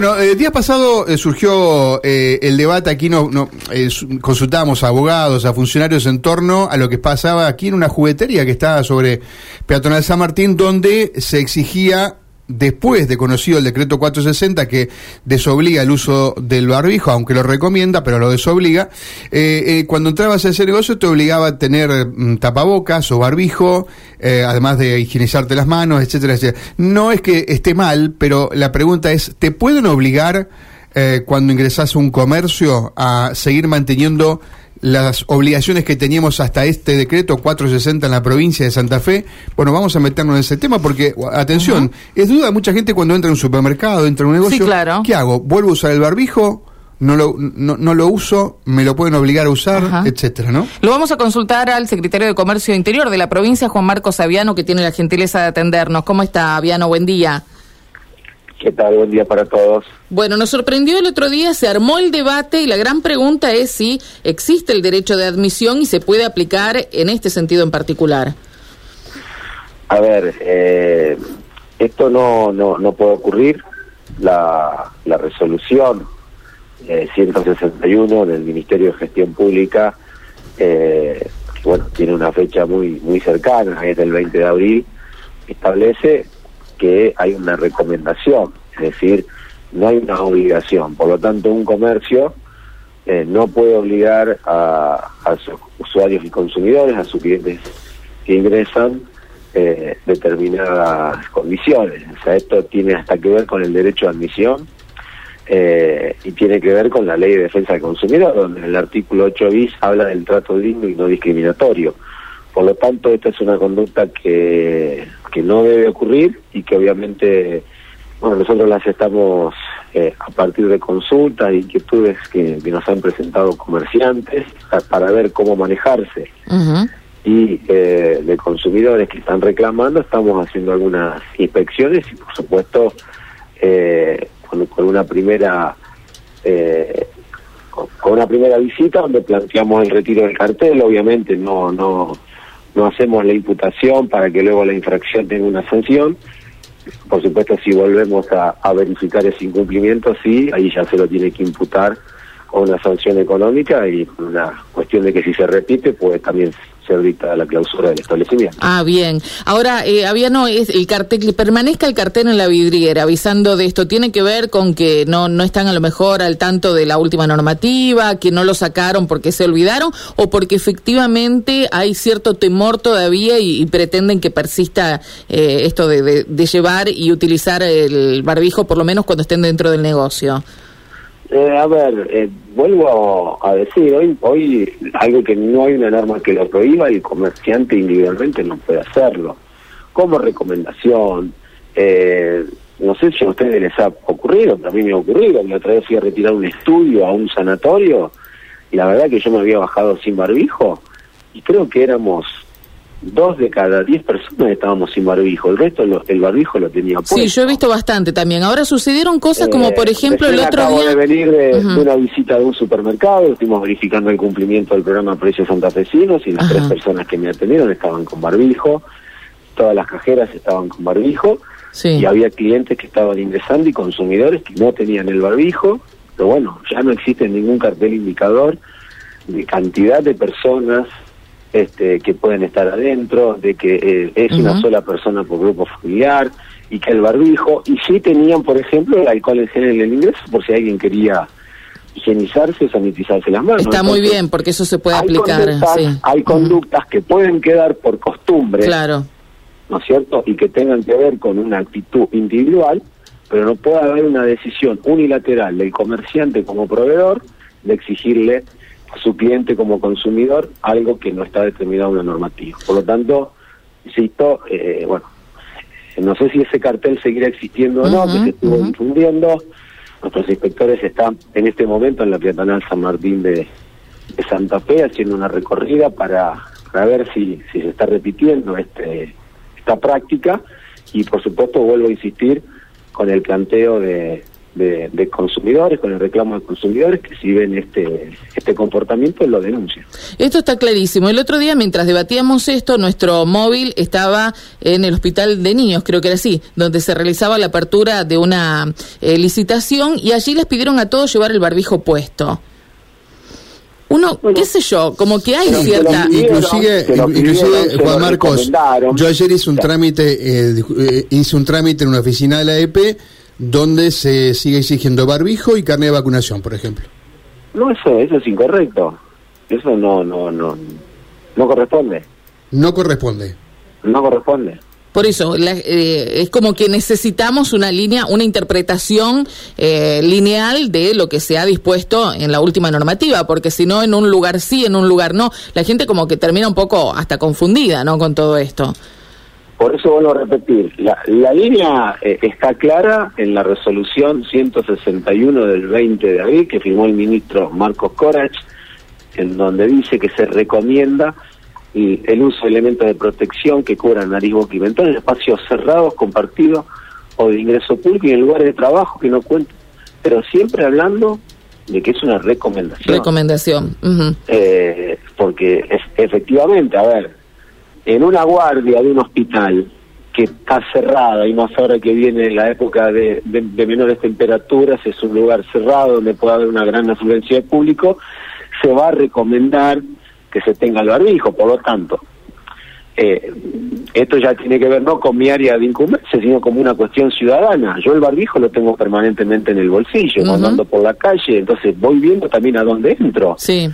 Bueno, el día pasado eh, surgió eh, el debate, aquí no, no eh, consultábamos a abogados, a funcionarios en torno a lo que pasaba aquí en una juguetería que estaba sobre Peatonal San Martín, donde se exigía después de conocido el decreto 460 que desobliga el uso del barbijo, aunque lo recomienda, pero lo desobliga, eh, eh, cuando entrabas a ese negocio te obligaba a tener mm, tapabocas o barbijo, eh, además de higienizarte las manos, etcétera, etcétera. No es que esté mal, pero la pregunta es, ¿te pueden obligar cuando ingresas a un comercio a seguir manteniendo las obligaciones que teníamos hasta este decreto 460 en la provincia de Santa Fe. Bueno, vamos a meternos en ese tema porque, atención, es duda mucha gente cuando entra en un supermercado, entra en un negocio. claro. ¿Qué hago? ¿Vuelvo a usar el barbijo? No lo, no, lo uso, me lo pueden obligar a usar, etcétera, ¿no? Lo vamos a consultar al secretario de Comercio Interior de la provincia, Juan Marcos Aviano, que tiene la gentileza de atendernos. ¿Cómo está, Aviano? Buen día. ¿Qué tal? Buen día para todos. Bueno, nos sorprendió el otro día, se armó el debate y la gran pregunta es si existe el derecho de admisión y se puede aplicar en este sentido en particular. A ver, eh, esto no, no, no puede ocurrir. La, la resolución 161 del Ministerio de Gestión Pública, eh, bueno, tiene una fecha muy, muy cercana, es del 20 de abril, establece que hay una recomendación, es decir, no hay una obligación. Por lo tanto, un comercio eh, no puede obligar a, sus usuarios y consumidores, a sus clientes que ingresan, eh, determinadas condiciones. O sea, esto tiene hasta que ver con el derecho a admisión eh, y tiene que ver con la ley de defensa del consumidor, donde el artículo 8 bis habla del trato digno y no discriminatorio. Por lo tanto, esta es una conducta que, que no debe ocurrir y que obviamente, bueno, nosotros las estamos eh, a partir de consultas, inquietudes que, que, nos han presentado comerciantes para ver cómo manejarse. Y eh, de consumidores que están reclamando, estamos haciendo algunas inspecciones y, por supuesto, eh, con, con, una primera con una primera visita donde planteamos el retiro del cartel, obviamente no no no hacemos la imputación para que luego la infracción tenga una sanción. Por supuesto, si volvemos a, verificar ese incumplimiento, sí, ahí ya se lo tiene que imputar con una sanción económica y una cuestión de que si se repite, pues también la clausura del establecimiento. Ah, bien. Ahora, eh, había no, es el cartel, que permanezca el cartel en la vidriera avisando de esto, ¿tiene que ver con que no, no están a lo mejor al tanto de la última normativa, que no lo sacaron porque se olvidaron o porque efectivamente hay cierto temor todavía y, pretenden que persista eh, esto de, de llevar y utilizar el barbijo por lo menos cuando estén dentro del negocio? Eh, a ver, eh, vuelvo a decir, hoy, hoy algo que no hay una norma que lo prohíba el comerciante individualmente no puede hacerlo. Como recomendación, eh, no sé si a ustedes les ha ocurrido, pero a mí me ha ocurrido, la otra vez fui a retirar un estudio a un sanatorio y la verdad que yo me había bajado sin barbijo y creo que éramos dos de cada diez personas estábamos sin barbijo, el resto el barbijo lo tenía puesto. Sí, yo he visto bastante también. Ahora sucedieron cosas como, por eh, ejemplo, el otro acabo día... de venir de, una visita de un supermercado, estuvimos verificando el cumplimiento del programa Precios Santafesinos y las tres personas que me atendieron estaban con barbijo, todas las cajeras estaban con barbijo y había clientes que estaban ingresando y consumidores que no tenían el barbijo, pero bueno, ya no existe ningún cartel indicador de cantidad de personas este, que pueden estar adentro, de que eh, es una sola persona por grupo familiar y que el barbijo, y sí tenían, por ejemplo, el alcohol en gel en el ingreso por si alguien quería higienizarse o sanitizarse las manos. Está muy bien, porque eso se puede aplicar. Hay conductas que pueden quedar por costumbre, claro. ¿no es cierto? Y que tengan que ver con una actitud individual, pero no puede haber una decisión unilateral del comerciante como proveedor de exigirle su cliente como consumidor algo que no está determinado en la normativa. Por lo tanto, insisto, eh, bueno, no sé si ese cartel seguirá existiendo o no, que se estuvo difundiendo. Nuestros inspectores están en este momento en la peatonal San Martín de, Santa Fe haciendo una recorrida para, para ver si, si se está repitiendo este esta práctica y por supuesto vuelvo a insistir con el planteo de, de, consumidores, con el reclamo de consumidores que si ven este, este comportamiento lo denuncian. Esto está clarísimo. El otro día, mientras debatíamos esto, nuestro móvil estaba en el hospital de niños, creo que era así, donde se realizaba la apertura de una eh, licitación y allí les pidieron a todos llevar el barbijo puesto. Uno, qué sé yo, como que hay cierta... inclusive, inclusive Juan Marcos, yo ayer hice un trámite, eh, eh, hice un trámite en una oficina de la EP donde se sigue exigiendo barbijo y carne de vacunación, por ejemplo. No, eso, eso es incorrecto. Eso no, no, no, no corresponde. No corresponde. No corresponde. Por eso, eh, es como que necesitamos una línea, una interpretación eh, lineal de lo que se ha dispuesto en la última normativa, porque si no, en un lugar sí, en un lugar no, la gente como que termina un poco hasta confundida, ¿no? Con todo esto. Por eso vuelvo a repetir, la, línea eh, está clara en la resolución 161 del 20 de abril que firmó el ministro Marcos Corach, en donde dice que se recomienda el uso de elementos de protección que cubran nariz, boca y mentón en espacios cerrados, compartidos o de ingreso público y en lugares de trabajo que no cuenten, pero siempre hablando de que es una recomendación. Recomendación. eh, porque es, efectivamente, a ver, en una guardia de un hospital que está cerrada y más ahora que viene la época de, menores temperaturas, es un lugar cerrado donde puede haber una gran afluencia de público, se va a recomendar que se tenga el barbijo, por lo tanto, eh, esto ya tiene que ver no con mi área de incumbencia, sino como una cuestión ciudadana. Yo el barbijo lo tengo permanentemente en el bolsillo, cuando ando por la calle, entonces voy viendo también a dónde entro. Sí.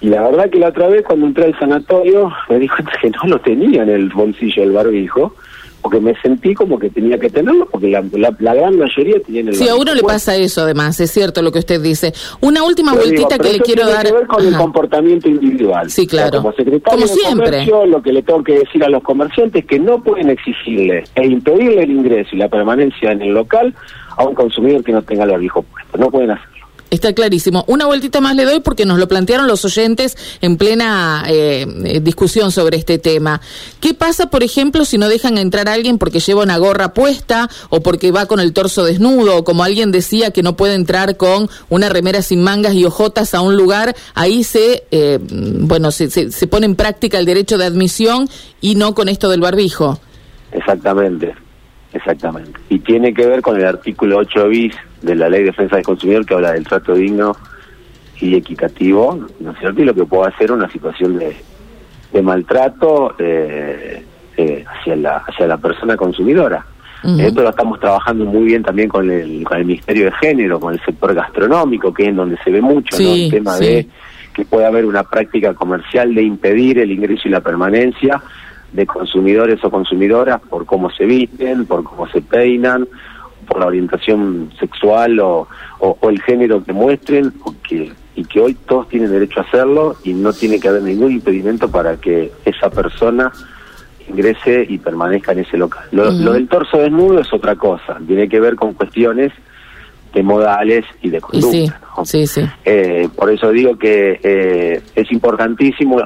Y la verdad que la otra vez cuando entré al sanatorio me di cuenta que no lo tenía en el bolsillo el barbijo, porque me sentí como que tenía que tenerlo, porque la, gran mayoría tiene el Sí, a uno le pasa eso además, es cierto lo que usted dice. Una última vueltita que le quiero dar... Tiene que ver con el comportamiento individual. Sí, claro. como secretario siempre. lo que le tengo que decir a los comerciantes es que no pueden exigirle e impedirle el ingreso y la permanencia en el local a un consumidor que no tenga el barbijo puesto. No pueden hacerlo. Está clarísimo. Una vueltita más le doy porque nos lo plantearon los oyentes en plena eh, eh, discusión sobre este tema. ¿Qué pasa, por ejemplo, si no dejan entrar a alguien porque lleva una gorra puesta o porque va con el torso desnudo o como alguien decía que no puede entrar con una remera sin mangas y ojotas a un lugar? Ahí se, eh, bueno, se, se pone en práctica el derecho de admisión y no con esto del barbijo. Exactamente. Exactamente. Y tiene que ver con el artículo 8 bis de la Ley de Defensa del Consumidor que habla del trato digno y equitativo, ¿no es cierto? Y lo que puede hacer una situación de, de maltrato eh, eh, hacia, la, hacia la persona consumidora. Esto lo estamos trabajando muy bien también con el, con el Ministerio de Género, con el sector gastronómico, que es en donde se ve mucho el tema de que puede haber una práctica comercial de impedir el ingreso y la permanencia de consumidores o consumidoras por cómo se visten, por cómo se peinan, por la orientación sexual o, o, el género que muestren, o que, y que hoy todos tienen derecho a hacerlo y no tiene que haber ningún impedimento para que esa persona ingrese y permanezca en ese local. Lo, del torso desnudo es otra cosa, tiene que ver con cuestiones de modales y de conducta. Sí, sí, eh, por eso digo que eh, es importantísimo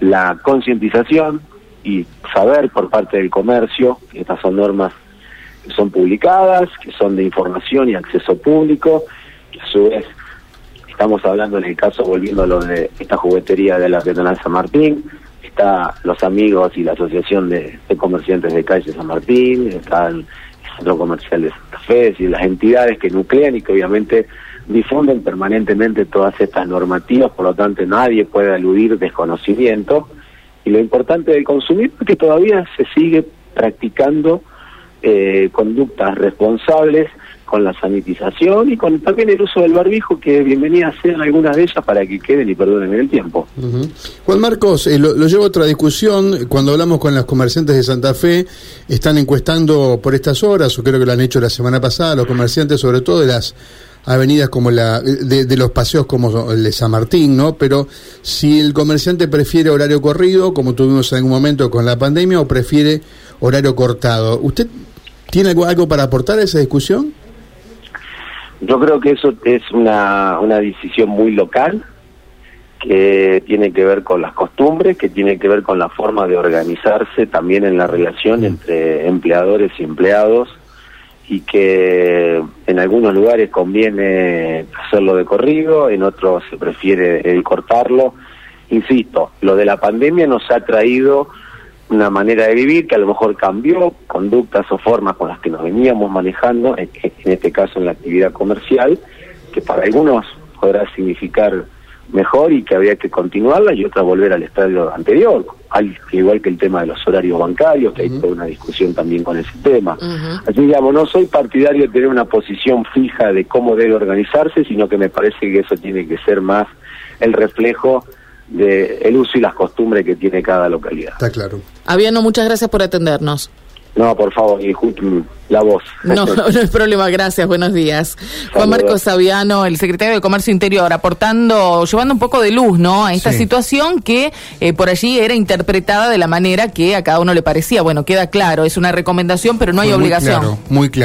la concientización, y saber por parte del comercio que estas son normas que son publicadas, que son de información y acceso público, que a su vez estamos hablando en el caso, volviendo a lo de esta juguetería de la peatonal San Martín, está los amigos y la asociación de, comerciantes de calle San Martín, está el centro comercial de Santa Fe, y las entidades que nuclean y que obviamente difunden permanentemente todas estas normativas, por lo tanto nadie puede aludir desconocimiento y lo importante del consumir es que todavía se sigue practicando eh, conductas responsables con la sanitización y con también el uso del barbijo, que bienvenidas sean algunas de ellas para que queden y perduren en el tiempo. Juan Marcos, eh, lo, llevo a otra discusión. Cuando hablamos con los comerciantes de Santa Fe, están encuestando por estas horas, o creo que lo han hecho la semana pasada, los comerciantes sobre todo de las avenidas como la de, los paseos como el de San Martín, ¿no? Pero si el comerciante prefiere horario corrido, como tuvimos en algún momento con la pandemia, o prefiere horario cortado, ¿usted tiene algo, algo para aportar a esa discusión? Yo creo que eso es una, una decisión muy local, que tiene que ver con las costumbres, que tiene que ver con la forma de organizarse también en la relación entre empleadores y empleados y que en algunos lugares conviene hacerlo de corrido, en otros se prefiere eh, cortarlo. Insisto, lo de la pandemia nos ha traído una manera de vivir que a lo mejor cambió conductas o formas con las que nos veníamos manejando, en, este caso en la actividad comercial, que para algunos podrá significar mejor y que había que continuarla y otra volver al estadio anterior, al igual que el tema de los horarios bancarios, que hay toda una discusión también con ese tema. Así digamos, no soy partidario de tener una posición fija de cómo debe organizarse, sino que me parece que eso tiene que ser más el reflejo de el uso y las costumbres que tiene cada localidad. Está claro. Aviano, muchas gracias por atendernos. No, por favor, y la voz. No, no, no es problema, gracias, buenos días. Juan Marcos Saviano, el secretario de Comercio Interior, aportando, llevando un poco de luz, ¿no? A esta situación que eh, por allí era interpretada de la manera que a cada uno le parecía. Bueno, queda claro, es una recomendación, pero no hay obligación. Muy claro, muy claro.